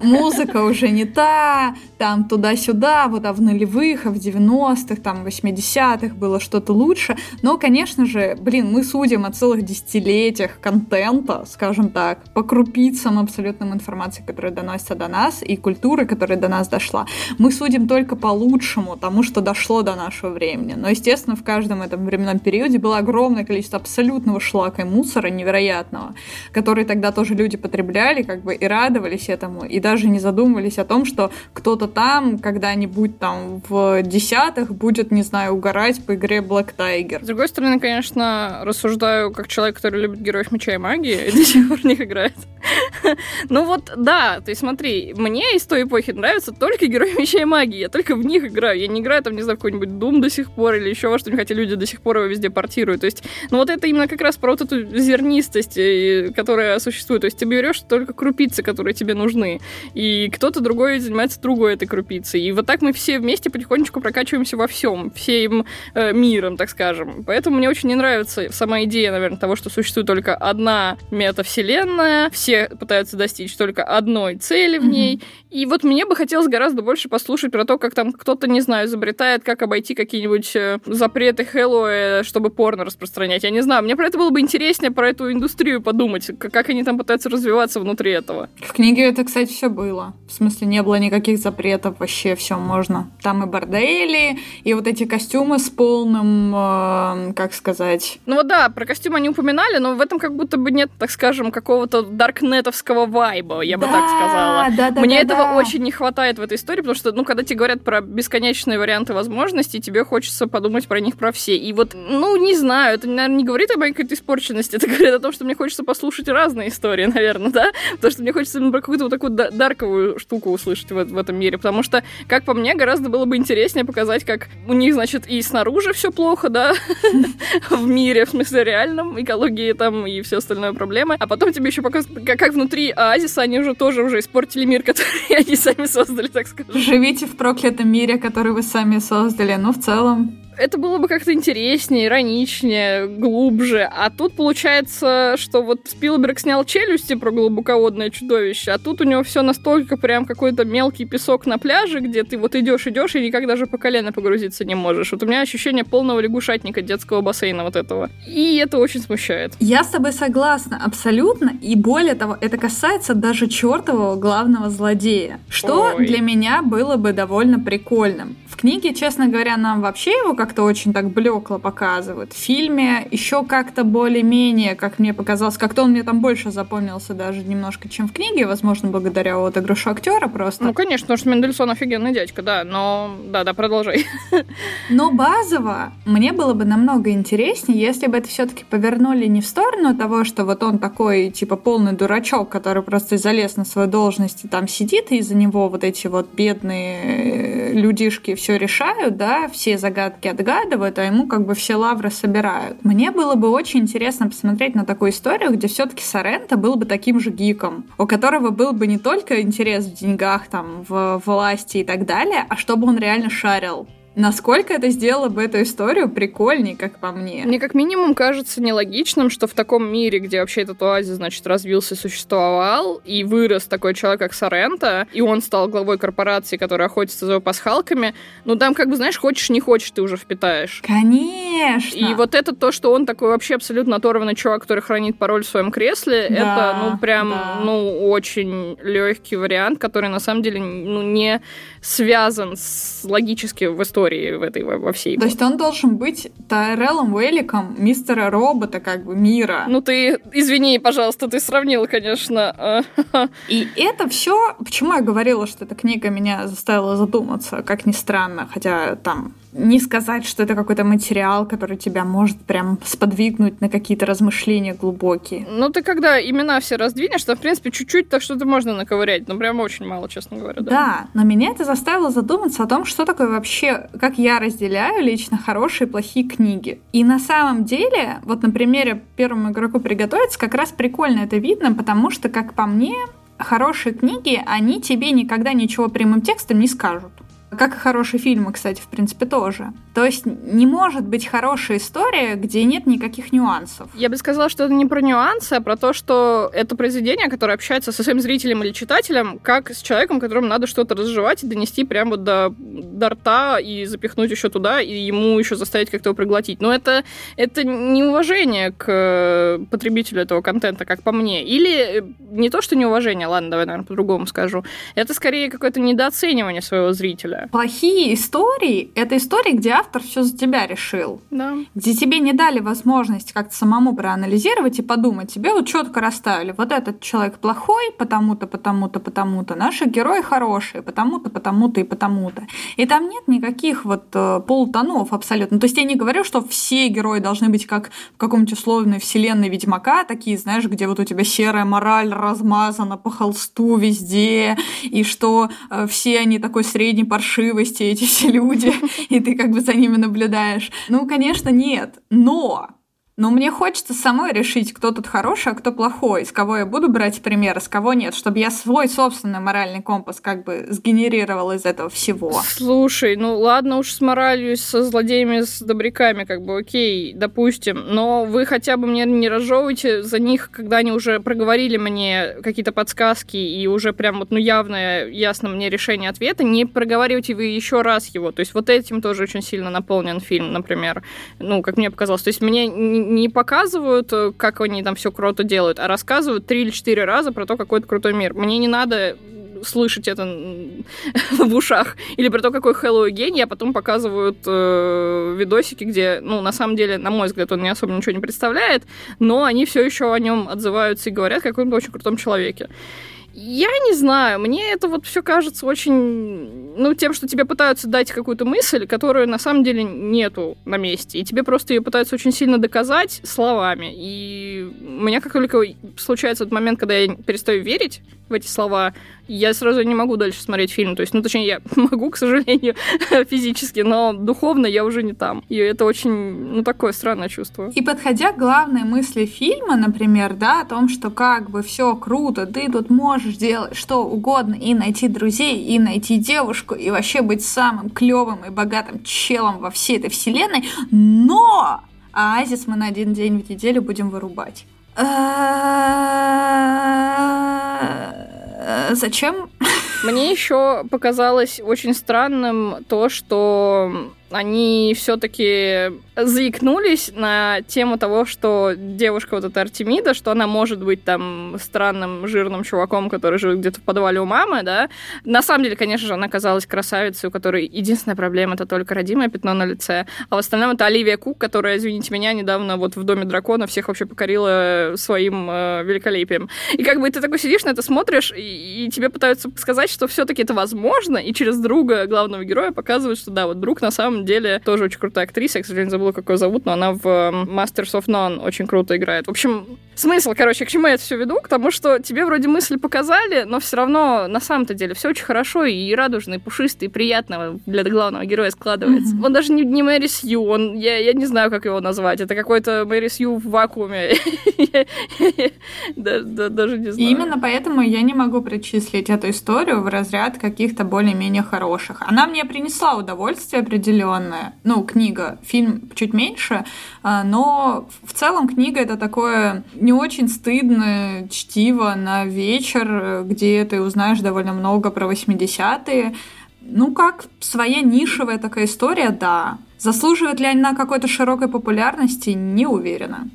Музыка уже не та, там туда-сюда, вот а в нулевых, а в 90-х, там 80-х было что-то лучше. Но, конечно же, блин, мы судим от целых десятилетиях контента, скажем так, по крупицам абсолютным информации, которая доносится до нас, и культуры, которая до нас дошла. Мы судим только по лучшему, тому, что дошло до нашего времени. Но, естественно, в каждом этом временном периоде было огромное количество абсолютного шлака и мусора невероятного, который тогда тоже люди потребляли, как бы, и радовались этому, и даже не задумывались о том, что кто-то там когда-нибудь там в десятых будет, не знаю, угорать по игре Black Tiger. С другой стороны, конечно, рассуждаю как человек, который любит героев меча и магии, до сих пор них играет. Ну вот, да, ты смотри, мне из той эпохи нравятся только герои меча и магии, я только в них играю. Я не играю там, не знаю, какой-нибудь Doom до сих пор или еще во что-нибудь, хотя люди до сих пор его везде портируют. То есть, ну вот это именно как раз про вот эту зернистость, э, которая существует. То есть ты берешь только крупицы, которые тебе нужны, и кто-то другой занимается другой этой крупицей. И вот так мы все вместе потихонечку прокачиваемся во всем, всем э, миром, так скажем. Поэтому мне очень не нравится сама идея, наверное, того, что существует только одна метавселенная, все пытаются достичь только одной цели в ней. Mm-hmm. И вот мне бы хотелось гораздо больше послушать про то, как там кто-то, не знаю, изобретает, как обойти какие-нибудь э, запреты Хэллоуэ, чтобы порно распространять. Я не знаю, мне про это было бы интереснее, про эту индустрию подумать, как они там пытаются развиваться внутри этого. В книге это, кстати, все было. В смысле, не было никаких запретов, вообще все можно. Там и бордели, и вот эти костюмы с полным, э, как сказать... Ну вот да, про костюм они упоминали, но в этом как будто бы нет, так скажем, какого-то даркнетовского вайба, я бы да, так сказала. Да, да, Мне да, этого да. очень не хватает в этой истории, потому что, ну, когда тебе говорят про бесконечные варианты возможностей, тебе хочется подумать про них про все. И вот, ну, не знаю, это, наверное, не говорит о моей какой-то испорченности, это говорит о том, что мне хочется послушать разные истории, наверное, да? Потому что мне хочется про какую-то вот такую дарковую штуку услышать в, в этом мире, потому что, как по мне, гораздо было бы интереснее показать, как у них, значит, и снаружи все плохо, да, в мире, в смысле реальном, экологии там и все остальное проблемы, а потом тебе еще показывают, как, как внутри оазиса они уже тоже уже испортили мир, который они сами создали, так скажем. Живите в проклятом мире, который вы сами создали, но в целом это было бы как-то интереснее, ироничнее, глубже. А тут получается, что вот Спилберг снял челюсти про глубоководное чудовище, а тут у него все настолько прям какой-то мелкий песок на пляже, где ты вот идешь, идешь и никак даже по колено погрузиться не можешь. Вот у меня ощущение полного лягушатника детского бассейна вот этого. И это очень смущает. Я с тобой согласна, абсолютно. И более того, это касается даже чертового главного злодея. Что Ой. для меня было бы довольно прикольным. В книге, честно говоря, нам вообще его как как-то очень так блекло показывают. В фильме еще как-то более-менее, как мне показалось, как-то он мне там больше запомнился даже немножко, чем в книге, возможно, благодаря вот игрушу актера просто. Ну, конечно, потому что Мендельсон офигенный дядька, да, но да-да, продолжай. Но базово мне было бы намного интереснее, если бы это все-таки повернули не в сторону того, что вот он такой, типа, полный дурачок, который просто залез на свою должность и там сидит, и из-за него вот эти вот бедные людишки все решают, да, все загадки отгадывают, а ему как бы все лавры собирают. Мне было бы очень интересно посмотреть на такую историю, где все-таки Соренто был бы таким же гиком, у которого был бы не только интерес в деньгах, там, в власти и так далее, а чтобы он реально шарил Насколько это сделало бы эту историю прикольней, как по мне? Мне как минимум кажется нелогичным, что в таком мире, где вообще этот оазис, значит, развился, существовал, и вырос такой человек, как Соренто, и он стал главой корпорации, которая охотится за пасхалками, ну там, как бы, знаешь, хочешь, не хочешь, ты уже впитаешь. Конечно! И вот это то, что он такой вообще абсолютно оторванный чувак, который хранит пароль в своем кресле, да, это, ну, прям, да. ну, очень легкий вариант, который, на самом деле, ну, не связан с логически в истории истории в этой, во всей. То есть он должен быть Тайреллом Уэлликом, мистера робота, как бы, мира. Ну ты, извини, пожалуйста, ты сравнил, конечно. И это все, почему я говорила, что эта книга меня заставила задуматься, как ни странно, хотя там не сказать, что это какой-то материал, который тебя может прям сподвигнуть на какие-то размышления глубокие. Ну, ты когда имена все раздвинешь, то, в принципе, чуть-чуть так что-то можно наковырять, но прям очень мало, честно говоря. Да. да, но меня это заставило задуматься о том, что такое вообще как я разделяю лично хорошие и плохие книги. И на самом деле, вот на примере первому игроку приготовиться, как раз прикольно это видно, потому что, как по мне, хорошие книги, они тебе никогда ничего прямым текстом не скажут. Как и хорошие фильмы, кстати, в принципе, тоже. То есть не может быть хорошая история, где нет никаких нюансов. Я бы сказала, что это не про нюансы, а про то, что это произведение, которое общается со своим зрителем или читателем, как с человеком, которому надо что-то разжевать и донести прямо до, до рта и запихнуть еще туда, и ему еще заставить как-то его проглотить. Но это, это неуважение к потребителю этого контента, как по мне. Или не то, что неуважение, ладно, давай, наверное, по-другому скажу. Это скорее какое-то недооценивание своего зрителя история. Плохие истории — это истории, где автор все за тебя решил. Да. Где тебе не дали возможность как-то самому проанализировать и подумать. Тебе вот четко расставили. Вот этот человек плохой, потому-то, потому-то, потому-то. Наши герои хорошие, потому-то, потому-то и потому-то. И там нет никаких вот э, полутонов абсолютно. То есть я не говорю, что все герои должны быть как в каком-нибудь условной вселенной Ведьмака, такие, знаешь, где вот у тебя серая мораль размазана по холсту везде, и что э, все они такой средний паршивый паршивости эти все люди, и ты как бы за ними наблюдаешь. Ну, конечно, нет. Но но мне хочется самой решить, кто тут хороший, а кто плохой, с кого я буду брать пример, а с кого нет, чтобы я свой собственный моральный компас как бы сгенерировал из этого всего. Слушай, ну ладно уж с моралью, со злодеями, с добряками, как бы окей, допустим, но вы хотя бы мне не разжевывайте за них, когда они уже проговорили мне какие-то подсказки и уже прям вот, ну явно, ясно мне решение ответа, не проговаривайте вы еще раз его. То есть вот этим тоже очень сильно наполнен фильм, например. Ну, как мне показалось. То есть мне не показывают, э, как они там все круто делают, а рассказывают три или четыре раза про то, какой это крутой мир. Мне не надо слышать это в ушах. Или про то, какой Хэллоуин гений, а потом показывают э, видосики, где, ну, на самом деле, на мой взгляд, он не особо ничего не представляет, но они все еще о нем отзываются и говорят, как он очень крутом человеке. Я не знаю, мне это вот все кажется очень, ну, тем, что тебе пытаются дать какую-то мысль, которую на самом деле нету на месте, и тебе просто ее пытаются очень сильно доказать словами. И у меня как только случается этот момент, когда я перестаю верить в эти слова, я сразу не могу дальше смотреть фильм. То есть, ну, точнее, я могу, к сожалению, физически, но духовно я уже не там. И это очень, ну, такое странное чувство. И подходя к главной мысли фильма, например, да, о том, что как бы все круто, ты тут можешь делать что угодно и найти друзей, и найти девушку, и вообще быть самым клевым и богатым челом во всей этой вселенной, но оазис мы на один день в неделю будем вырубать. Э, зачем? Мне еще показалось очень странным то, что они все-таки заикнулись на тему того, что девушка вот эта Артемида, что она может быть там странным жирным чуваком, который живет где-то в подвале у мамы, да. На самом деле, конечно же, она казалась красавицей, у которой единственная проблема это только родимое пятно на лице, а в остальном это Оливия Кук, которая, извините меня, недавно вот в Доме дракона всех вообще покорила своим э, великолепием. И как бы ты такой сидишь на это смотришь, и, и тебе пытаются сказать, что все-таки это возможно, и через друга главного героя показывают, что да, вот друг на самом деле тоже очень крутая актриса, я, к сожалению, забыла, как ее зовут, но она в Masters of None очень круто играет. В общем, смысл, короче, к чему я это все веду? К тому, что тебе вроде мысли показали, но все равно на самом-то деле все очень хорошо и радужно, и пушисто, и приятно для главного героя складывается. Mm-hmm. Он даже не, не Мэри Сью, он, я, я не знаю, как его назвать. Это какой-то Мэри Сью в вакууме. Даже не знаю. Именно поэтому я не могу причислить эту историю в разряд каких-то более-менее хороших. Она мне принесла удовольствие определенное. Ну, книга, фильм чуть меньше, а, но в целом книга это такое не очень стыдное чтиво на вечер, где ты узнаешь довольно много про 80-е. Ну, как своя нишевая такая история, да. Заслуживает ли она какой-то широкой популярности, не уверена.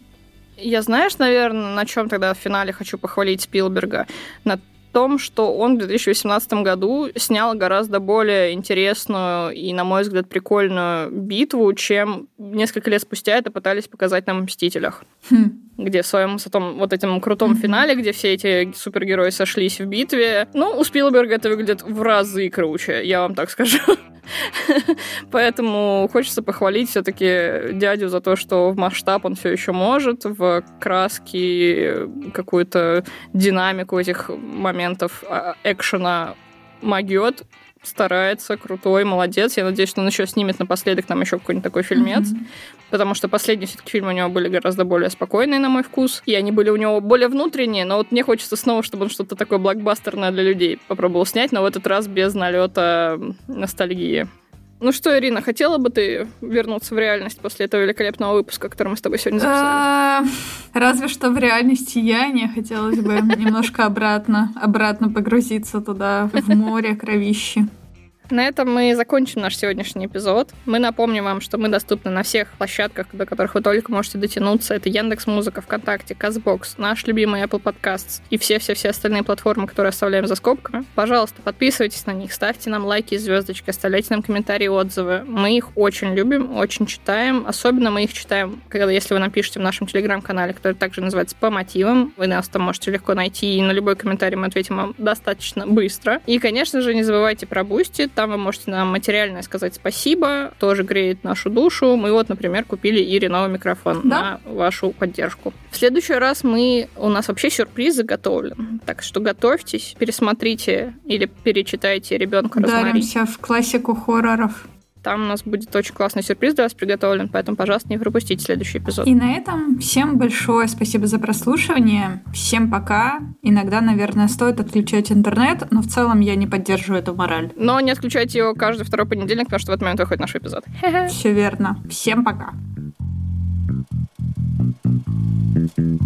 Я знаешь, наверное, на чем тогда в финале хочу похвалить Спилберга? На том, что он в 2018 году снял гораздо более интересную и, на мой взгляд, прикольную битву, чем несколько лет спустя это пытались показать нам в «Мстителях». Хм где в своем том, вот этом крутом финале, где все эти супергерои сошлись в битве. Ну, у Спилберга это выглядит в разы круче, я вам так скажу. Поэтому хочется похвалить все-таки дядю за то, что в масштаб он все еще может, в краски какую-то динамику этих моментов а, экшена могет, старается, крутой, молодец. Я надеюсь, что он еще снимет напоследок нам еще какой-нибудь такой фильмец. Mm-hmm. Потому что последние все-таки фильмы у него были гораздо более спокойные, на мой вкус. И они были у него более внутренние, но вот мне хочется снова, чтобы он что-то такое блокбастерное для людей попробовал снять, но в этот раз без налета ностальгии. Ну что, Ирина, хотела бы ты вернуться в реальность после этого великолепного выпуска, который мы с тобой сегодня записали? А, разве что в реальности я не хотелось бы немножко обратно, обратно погрузиться туда, в море кровищи. На этом мы закончим наш сегодняшний эпизод. Мы напомним вам, что мы доступны на всех площадках, до которых вы только можете дотянуться. Это Яндекс Музыка, ВКонтакте, Castbox, наш любимый Apple Podcasts и все-все-все остальные платформы, которые оставляем за скобками. Пожалуйста, подписывайтесь на них, ставьте нам лайки и звездочки, оставляйте нам комментарии отзывы. Мы их очень любим, очень читаем. Особенно мы их читаем, когда если вы напишете в нашем телеграм-канале, который также называется «По мотивам». Вы нас там можете легко найти, и на любой комментарий мы ответим вам достаточно быстро. И, конечно же, не забывайте про Boosty, там вы можете нам материально сказать спасибо, тоже греет нашу душу. Мы вот, например, купили Ире новый микрофон да? на вашу поддержку. В следующий раз мы... У нас вообще сюрприз заготовлен. Так что готовьтесь, пересмотрите или перечитайте ребенка Ударимся в классику хорроров. Там у нас будет очень классный сюрприз для вас приготовлен, поэтому, пожалуйста, не пропустите следующий эпизод. И на этом всем большое спасибо за прослушивание. Всем пока. Иногда, наверное, стоит отключать интернет, но в целом я не поддерживаю эту мораль. Но не отключайте его каждый второй понедельник, потому что в этот момент выходит наш эпизод. Все верно. Всем пока. Thank you.